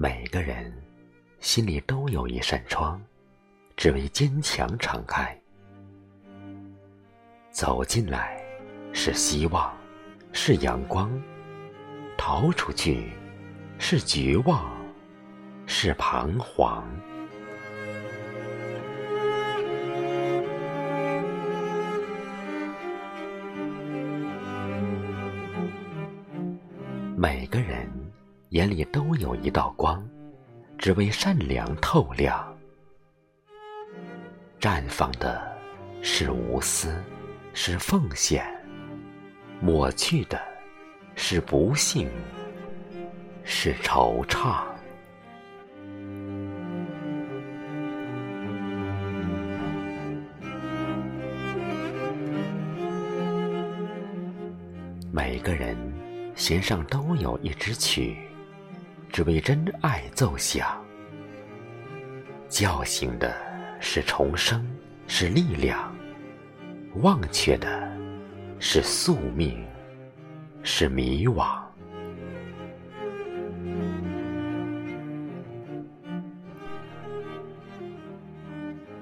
每个人心里都有一扇窗，只为坚强敞开。走进来是希望，是阳光；逃出去是绝望，是彷徨。每个人眼里都有一道光，只为善良透亮。绽放的是无私，是奉献；抹去的是不幸，是惆怅。每个人。弦上都有一支曲，只为真爱奏响。叫醒的是重生，是力量；忘却的是宿命，是迷惘。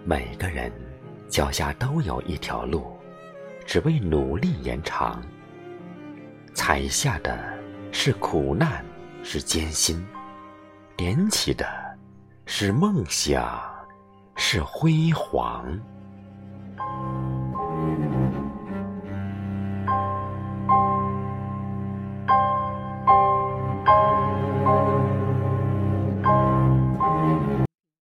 每个人脚下都有一条路，只为努力延长。踩下的是苦难，是艰辛；连起的是梦想，是辉煌。